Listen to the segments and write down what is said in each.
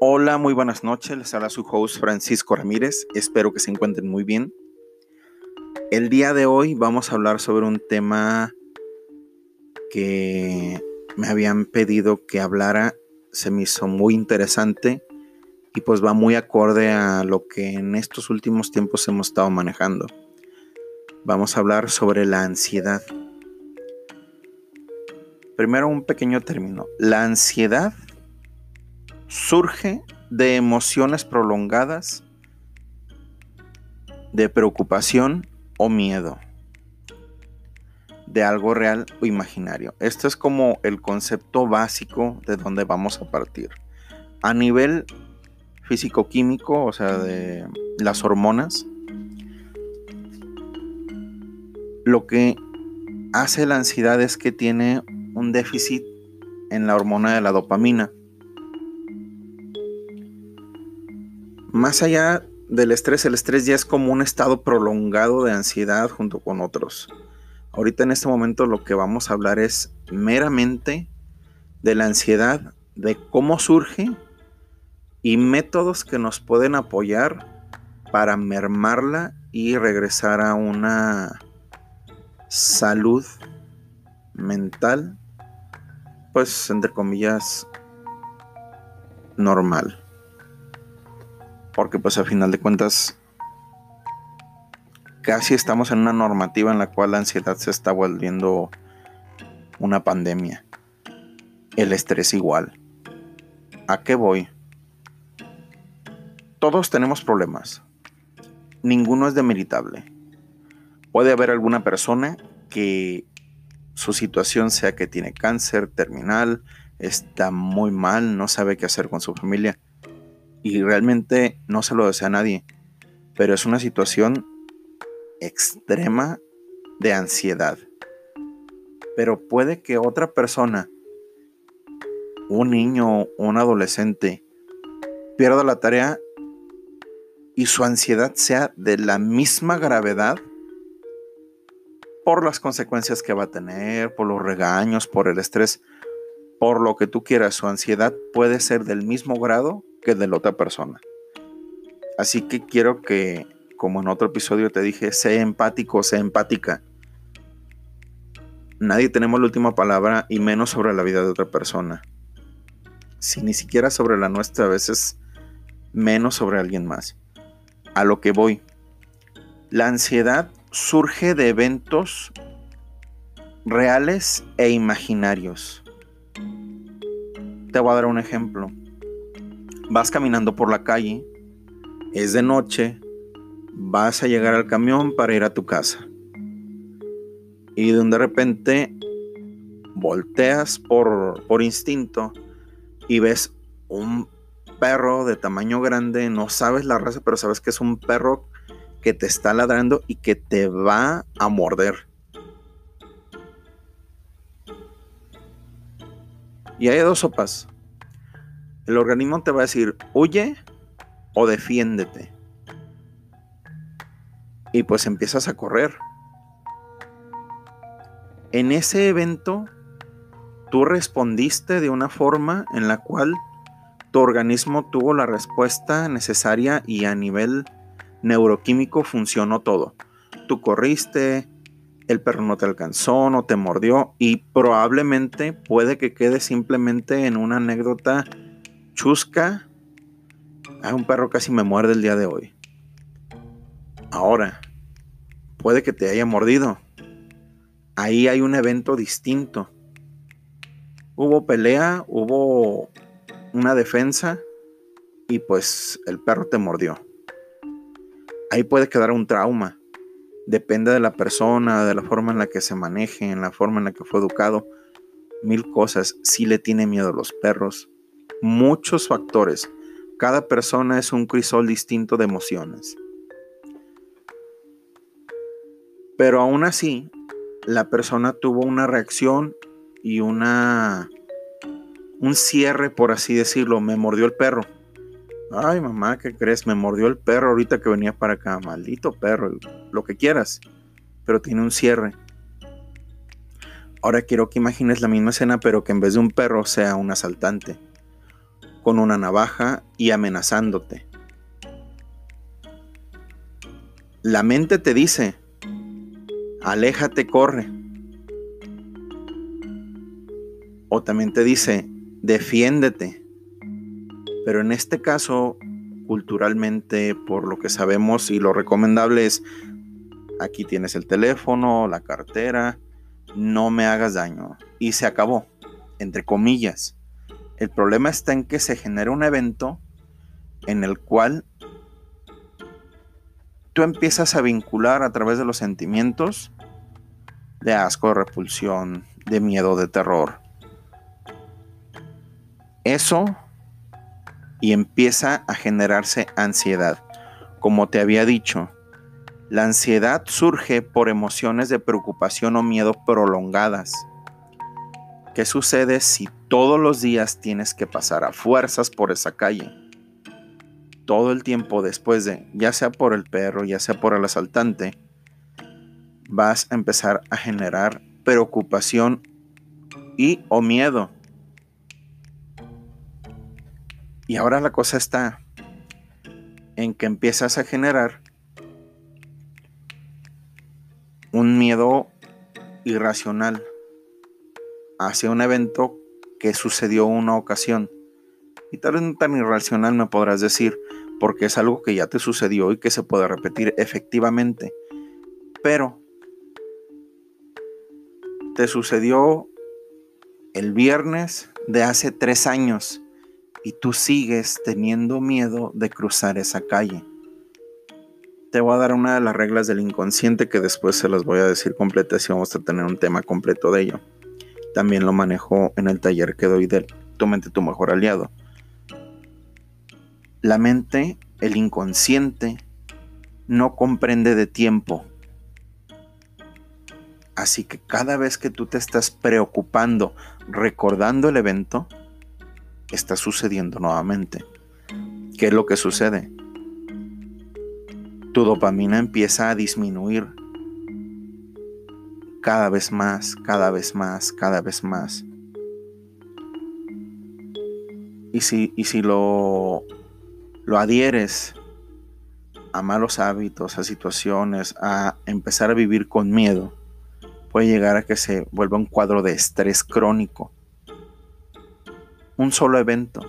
Hola, muy buenas noches. Les habla su host Francisco Ramírez. Espero que se encuentren muy bien. El día de hoy vamos a hablar sobre un tema que me habían pedido que hablara. Se me hizo muy interesante y pues va muy acorde a lo que en estos últimos tiempos hemos estado manejando. Vamos a hablar sobre la ansiedad. Primero un pequeño término. La ansiedad surge de emociones prolongadas, de preocupación o miedo, de algo real o imaginario. Esto es como el concepto básico de donde vamos a partir. A nivel físico-químico, o sea, de las hormonas, lo que hace la ansiedad es que tiene un déficit en la hormona de la dopamina Más allá del estrés, el estrés ya es como un estado prolongado de ansiedad junto con otros. Ahorita en este momento lo que vamos a hablar es meramente de la ansiedad, de cómo surge y métodos que nos pueden apoyar para mermarla y regresar a una salud mental, pues entre comillas, normal porque pues a final de cuentas casi estamos en una normativa en la cual la ansiedad se está volviendo una pandemia. El estrés igual. ¿A qué voy? Todos tenemos problemas. Ninguno es demeritable. Puede haber alguna persona que su situación sea que tiene cáncer terminal, está muy mal, no sabe qué hacer con su familia y realmente no se lo desea a nadie, pero es una situación extrema de ansiedad. Pero puede que otra persona, un niño o un adolescente, pierda la tarea y su ansiedad sea de la misma gravedad por las consecuencias que va a tener, por los regaños, por el estrés, por lo que tú quieras, su ansiedad puede ser del mismo grado que de la otra persona. Así que quiero que, como en otro episodio te dije, sé empático, sé empática. Nadie tenemos la última palabra y menos sobre la vida de otra persona. Si ni siquiera sobre la nuestra, a veces menos sobre alguien más. A lo que voy. La ansiedad surge de eventos reales e imaginarios. Te voy a dar un ejemplo vas caminando por la calle, es de noche, vas a llegar al camión para ir a tu casa. Y de repente volteas por, por instinto y ves un perro de tamaño grande, no sabes la raza, pero sabes que es un perro que te está ladrando y que te va a morder. Y hay dos sopas. El organismo te va a decir, huye o defiéndete. Y pues empiezas a correr. En ese evento, tú respondiste de una forma en la cual tu organismo tuvo la respuesta necesaria y a nivel neuroquímico funcionó todo. Tú corriste, el perro no te alcanzó, no te mordió y probablemente puede que quede simplemente en una anécdota chusca. a un perro casi me muerde el día de hoy. Ahora, puede que te haya mordido. Ahí hay un evento distinto. Hubo pelea, hubo una defensa y pues el perro te mordió. Ahí puede quedar un trauma. Depende de la persona, de la forma en la que se maneje, en la forma en la que fue educado. mil cosas. Si le tiene miedo a los perros, muchos factores. Cada persona es un crisol distinto de emociones. Pero aún así, la persona tuvo una reacción y una un cierre, por así decirlo. Me mordió el perro. Ay, mamá, ¿qué crees? Me mordió el perro ahorita que venía para acá. Maldito perro, lo que quieras. Pero tiene un cierre. Ahora quiero que imagines la misma escena, pero que en vez de un perro sea un asaltante. Con una navaja y amenazándote. La mente te dice, aléjate, corre. O también te dice, defiéndete. Pero en este caso, culturalmente, por lo que sabemos y lo recomendable es, aquí tienes el teléfono, la cartera, no me hagas daño. Y se acabó, entre comillas. El problema está en que se genera un evento en el cual tú empiezas a vincular a través de los sentimientos de asco, de repulsión, de miedo, de terror. Eso y empieza a generarse ansiedad. Como te había dicho, la ansiedad surge por emociones de preocupación o miedo prolongadas. ¿Qué sucede si todos los días tienes que pasar a fuerzas por esa calle? Todo el tiempo después de, ya sea por el perro, ya sea por el asaltante, vas a empezar a generar preocupación y o miedo. Y ahora la cosa está en que empiezas a generar un miedo irracional hacia un evento que sucedió una ocasión. Y tal vez no tan irracional me podrás decir, porque es algo que ya te sucedió y que se puede repetir efectivamente. Pero te sucedió el viernes de hace tres años y tú sigues teniendo miedo de cruzar esa calle. Te voy a dar una de las reglas del inconsciente que después se las voy a decir completas y vamos a tener un tema completo de ello. También lo manejo en el taller que doy de Tu mente, tu mejor aliado. La mente, el inconsciente, no comprende de tiempo. Así que cada vez que tú te estás preocupando, recordando el evento, está sucediendo nuevamente. ¿Qué es lo que sucede? tu dopamina empieza a disminuir cada vez más, cada vez más, cada vez más. Y si, y si lo, lo adhieres a malos hábitos, a situaciones, a empezar a vivir con miedo, puede llegar a que se vuelva un cuadro de estrés crónico. Un solo evento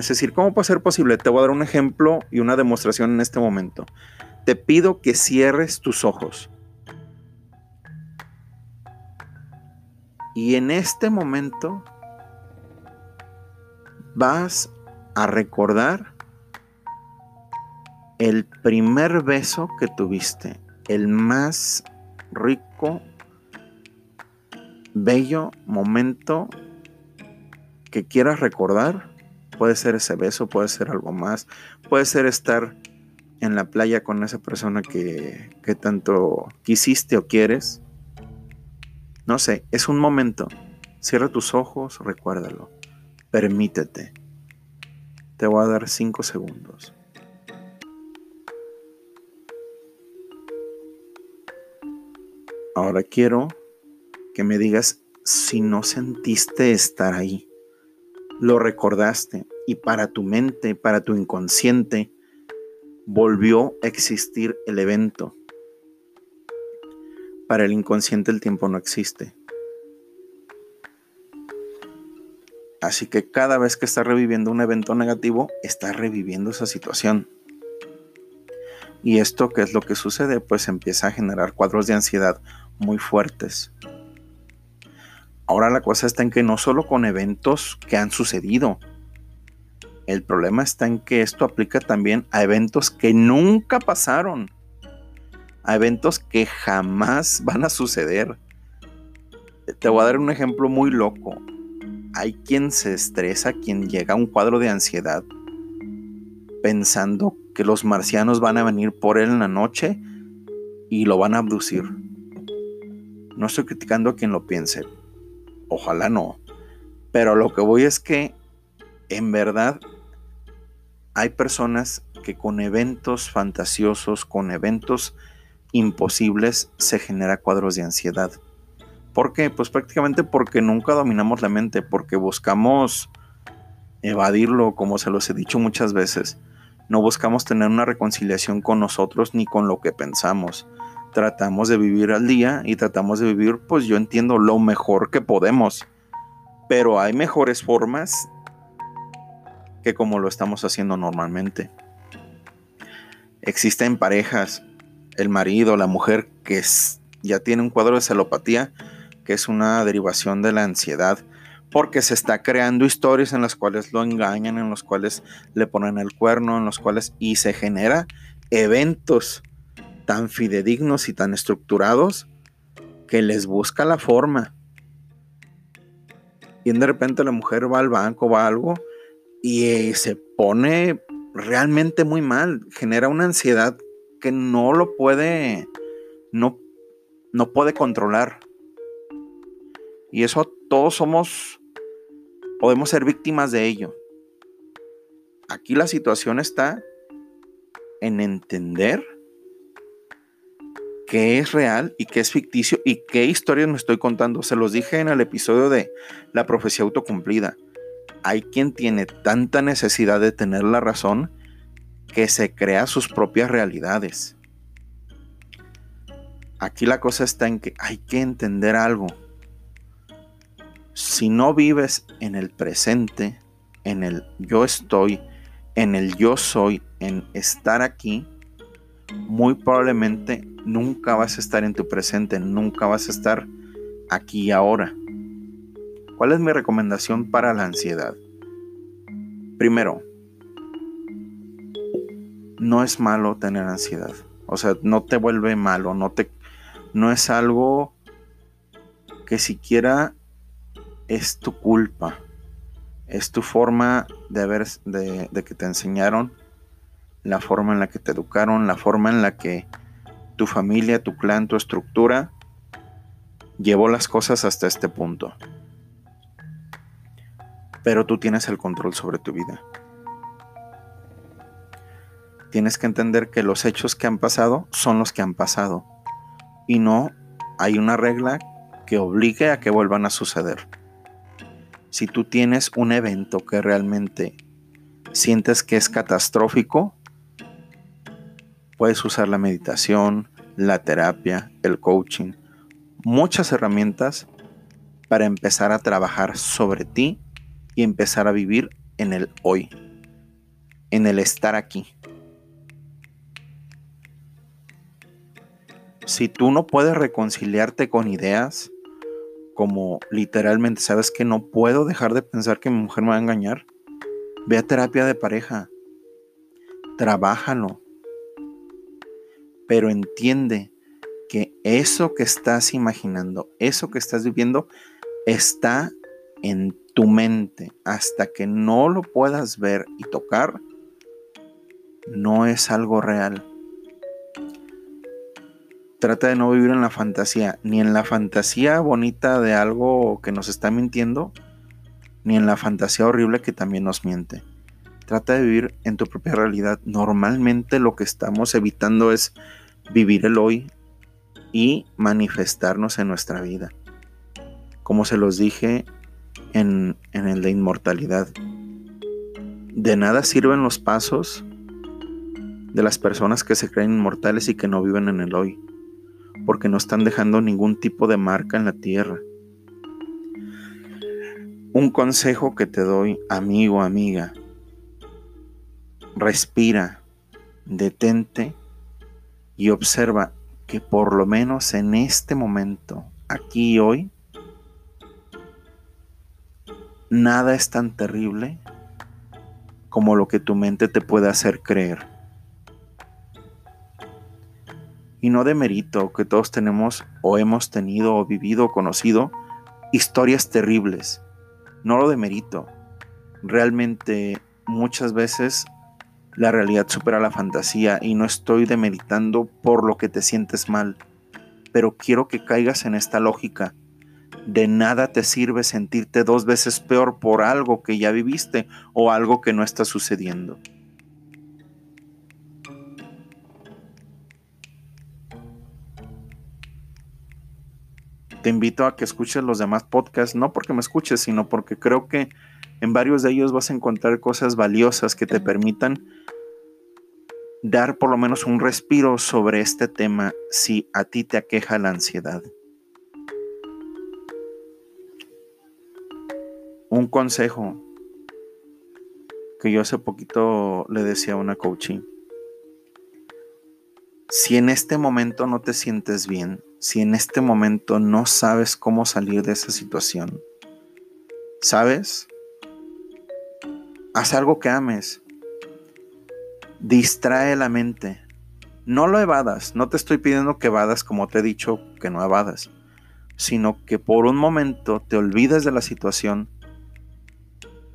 es decir, ¿cómo puede ser posible? Te voy a dar un ejemplo y una demostración en este momento. Te pido que cierres tus ojos. Y en este momento vas a recordar el primer beso que tuviste, el más rico, bello momento que quieras recordar Puede ser ese beso, puede ser algo más, puede ser estar en la playa con esa persona que, tanto quisiste o quieres. No sé, es un momento. Cierra tus ojos, recuérdalo. Permítete. Te voy a dar cinco segundos. Ahora quiero que me digas si no sentiste estar ahí lo recordaste y para tu mente, para tu inconsciente, volvió a existir el evento. Para el inconsciente el tiempo no existe. Así que cada vez que estás reviviendo un evento negativo, estás reviviendo esa situación. Y esto, ¿qué es lo que sucede? Pues empieza a generar cuadros de ansiedad muy fuertes. Ahora la cosa está en que no solo con eventos que han sucedido, el problema está en que esto aplica también a eventos que nunca pasaron, a eventos que jamás van a suceder. te voy a dar un ejemplo muy loco. Hay quien se estresa, quien llega a un cuadro de ansiedad pensando que los marcianos van a venir por él en la noche y lo van a abducir. No estoy criticando a quien lo piense. Ojalá no. Pero lo que voy es que en verdad hay personas que con eventos fantasiosos, con eventos imposibles, se genera cuadros de ansiedad. ¿Por qué? Pues prácticamente porque nunca dominamos la mente, porque buscamos evadirlo, como se los he dicho muchas veces. No buscamos tener una reconciliación con nosotros ni con lo que pensamos. Tratamos de vivir al día y tratamos de vivir, pues yo entiendo, lo mejor que podemos. Pero hay mejores formas que como lo estamos haciendo normalmente. Existen parejas, el marido, la mujer, que ya tiene un cuadro de celopatía que es una derivación de la ansiedad, porque se está creando historias en las cuales lo engañan, en los cuales le ponen el cuerno, en los cuales y se genera eventos tan fidedignos y tan estructurados que les busca la forma. Y de repente la mujer va al banco, va a algo y eh, se pone realmente muy mal, genera una ansiedad que no lo puede, no, no puede controlar. Y eso todos somos, podemos ser víctimas de ello. Aquí la situación está en entender qué es real y qué es ficticio y qué historias me estoy contando. Se los dije en el episodio de La profecía autocumplida. Hay quien tiene tanta necesidad de tener la razón que se crea sus propias realidades. Aquí la cosa está en que hay que entender algo si no vives en el presente, en el yo estoy, en el yo soy, en estar aquí, muy probablemente nunca vas a estar en tu presente, nunca vas a estar aquí y ahora. ¿Cuál es mi recomendación para la ansiedad? Primero, no es malo tener ansiedad. O sea, no te vuelve malo, no te no es algo que siquiera es tu culpa, es tu forma de, ver, de, de que te enseñaron, la forma en la que te educaron, la forma en la que tu familia, tu clan, tu estructura llevó las cosas hasta este punto. Pero tú tienes el control sobre tu vida. Tienes que entender que los hechos que han pasado son los que han pasado. Y no hay una regla que obligue a que vuelvan a suceder si tú tienes un evento que realmente sientes que es catastrófico, puedes usar la meditación, la terapia, el coaching, muchas herramientas para empezar a trabajar sobre ti y empezar a vivir en el hoy, en el estar aquí. Si tú no puedes reconciliarte con ideas, como literalmente, ¿sabes que no puedo dejar de pensar que mi mujer me va a engañar? Ve a terapia de pareja. Trabájalo. Pero entiende que eso que estás imaginando, eso que estás viviendo, está en tu mente. Hasta que no lo puedas ver y tocar, no es algo real. Trata de no vivir en la fantasía, ni en la fantasía bonita de algo que nos está mintiendo, ni en la fantasía horrible que también nos miente. Trata de vivir en tu propia realidad. Normalmente lo que estamos evitando es vivir el hoy y manifestarnos en nuestra vida. Como se los dije en, el de inmortalidad. De nada sirven los pasos de las personas que se creen inmortales y que no viven en el hoy porque no están dejando ningún tipo de marca en la tierra. Un consejo que te doy, amigo, amiga, respira, detente y observa que por lo menos en este momento, aquí y hoy, nada es tan terrible como lo que tu mente te puede hacer creer. Y no de mérito que todos tenemos o hemos tenido o vivido o conocido historias terribles. No lo demerito. Realmente muchas veces la realidad supera la fantasía y no estoy demeritando por lo que te sientes mal, pero quiero que caigas en esta lógica. De nada te sirve sentirte dos veces peor por algo que ya viviste o algo que no está sucediendo. Te invito a que escuches los demás podcasts, no porque me escuches, sino porque creo que en varios de ellos vas a encontrar cosas valiosas que te permitan dar por lo menos un respiro sobre este tema si a ti te aqueja la ansiedad. Un consejo que yo hace poquito le decía a una coaching. Si en este momento no te sientes bien, si en este momento no sabes cómo salir de esa situación, ¿sabes? Haz algo que ames. Distrae la mente. No lo evadas. No te estoy pidiendo que evadas como te he dicho que no evadas. Sino que por un momento te olvides de la situación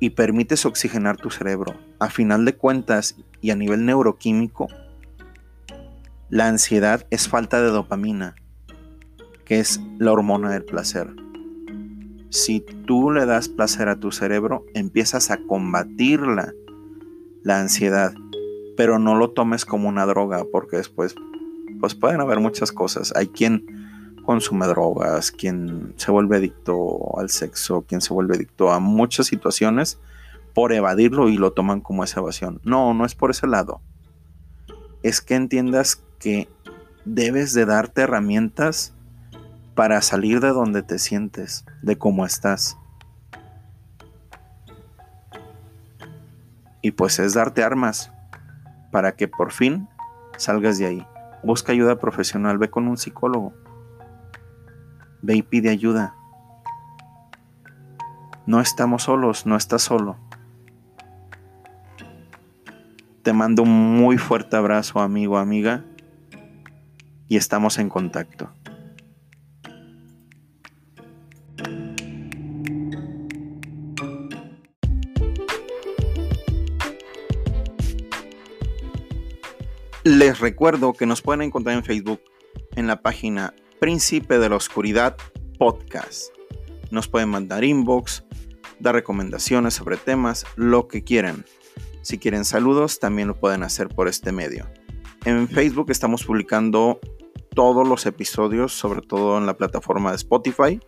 y permites oxigenar tu cerebro. A final de cuentas y a nivel neuroquímico, la ansiedad es falta de dopamina que es la hormona del placer. Si tú le das placer a tu cerebro, empiezas a combatirla, la ansiedad, pero no lo tomes como una droga, porque después pues pueden haber muchas cosas. Hay quien consume drogas, quien se vuelve adicto al sexo, quien se vuelve adicto a muchas situaciones por evadirlo y lo toman como esa evasión. No, no es por ese lado. Es que entiendas que debes de darte herramientas para salir de donde te sientes, de cómo estás. Y pues es darte armas para que por fin salgas de ahí. Busca ayuda profesional, ve con un psicólogo. Ve y pide ayuda. No estamos solos, no estás solo. Te mando un muy fuerte abrazo, amigo, amiga, y estamos en contacto. Les recuerdo que nos pueden encontrar en Facebook en la página Príncipe de la Oscuridad Podcast. Nos pueden mandar inbox, dar recomendaciones sobre temas, lo que quieran. Si quieren saludos, también lo pueden hacer por este medio. En Facebook estamos publicando todos los episodios, sobre todo en la plataforma de Spotify.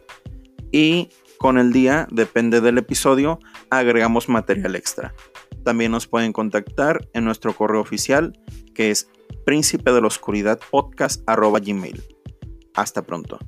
Y con el día, depende del episodio, agregamos material extra. También nos pueden contactar en nuestro correo oficial que es príncipe de la oscuridad podcast. Hasta pronto.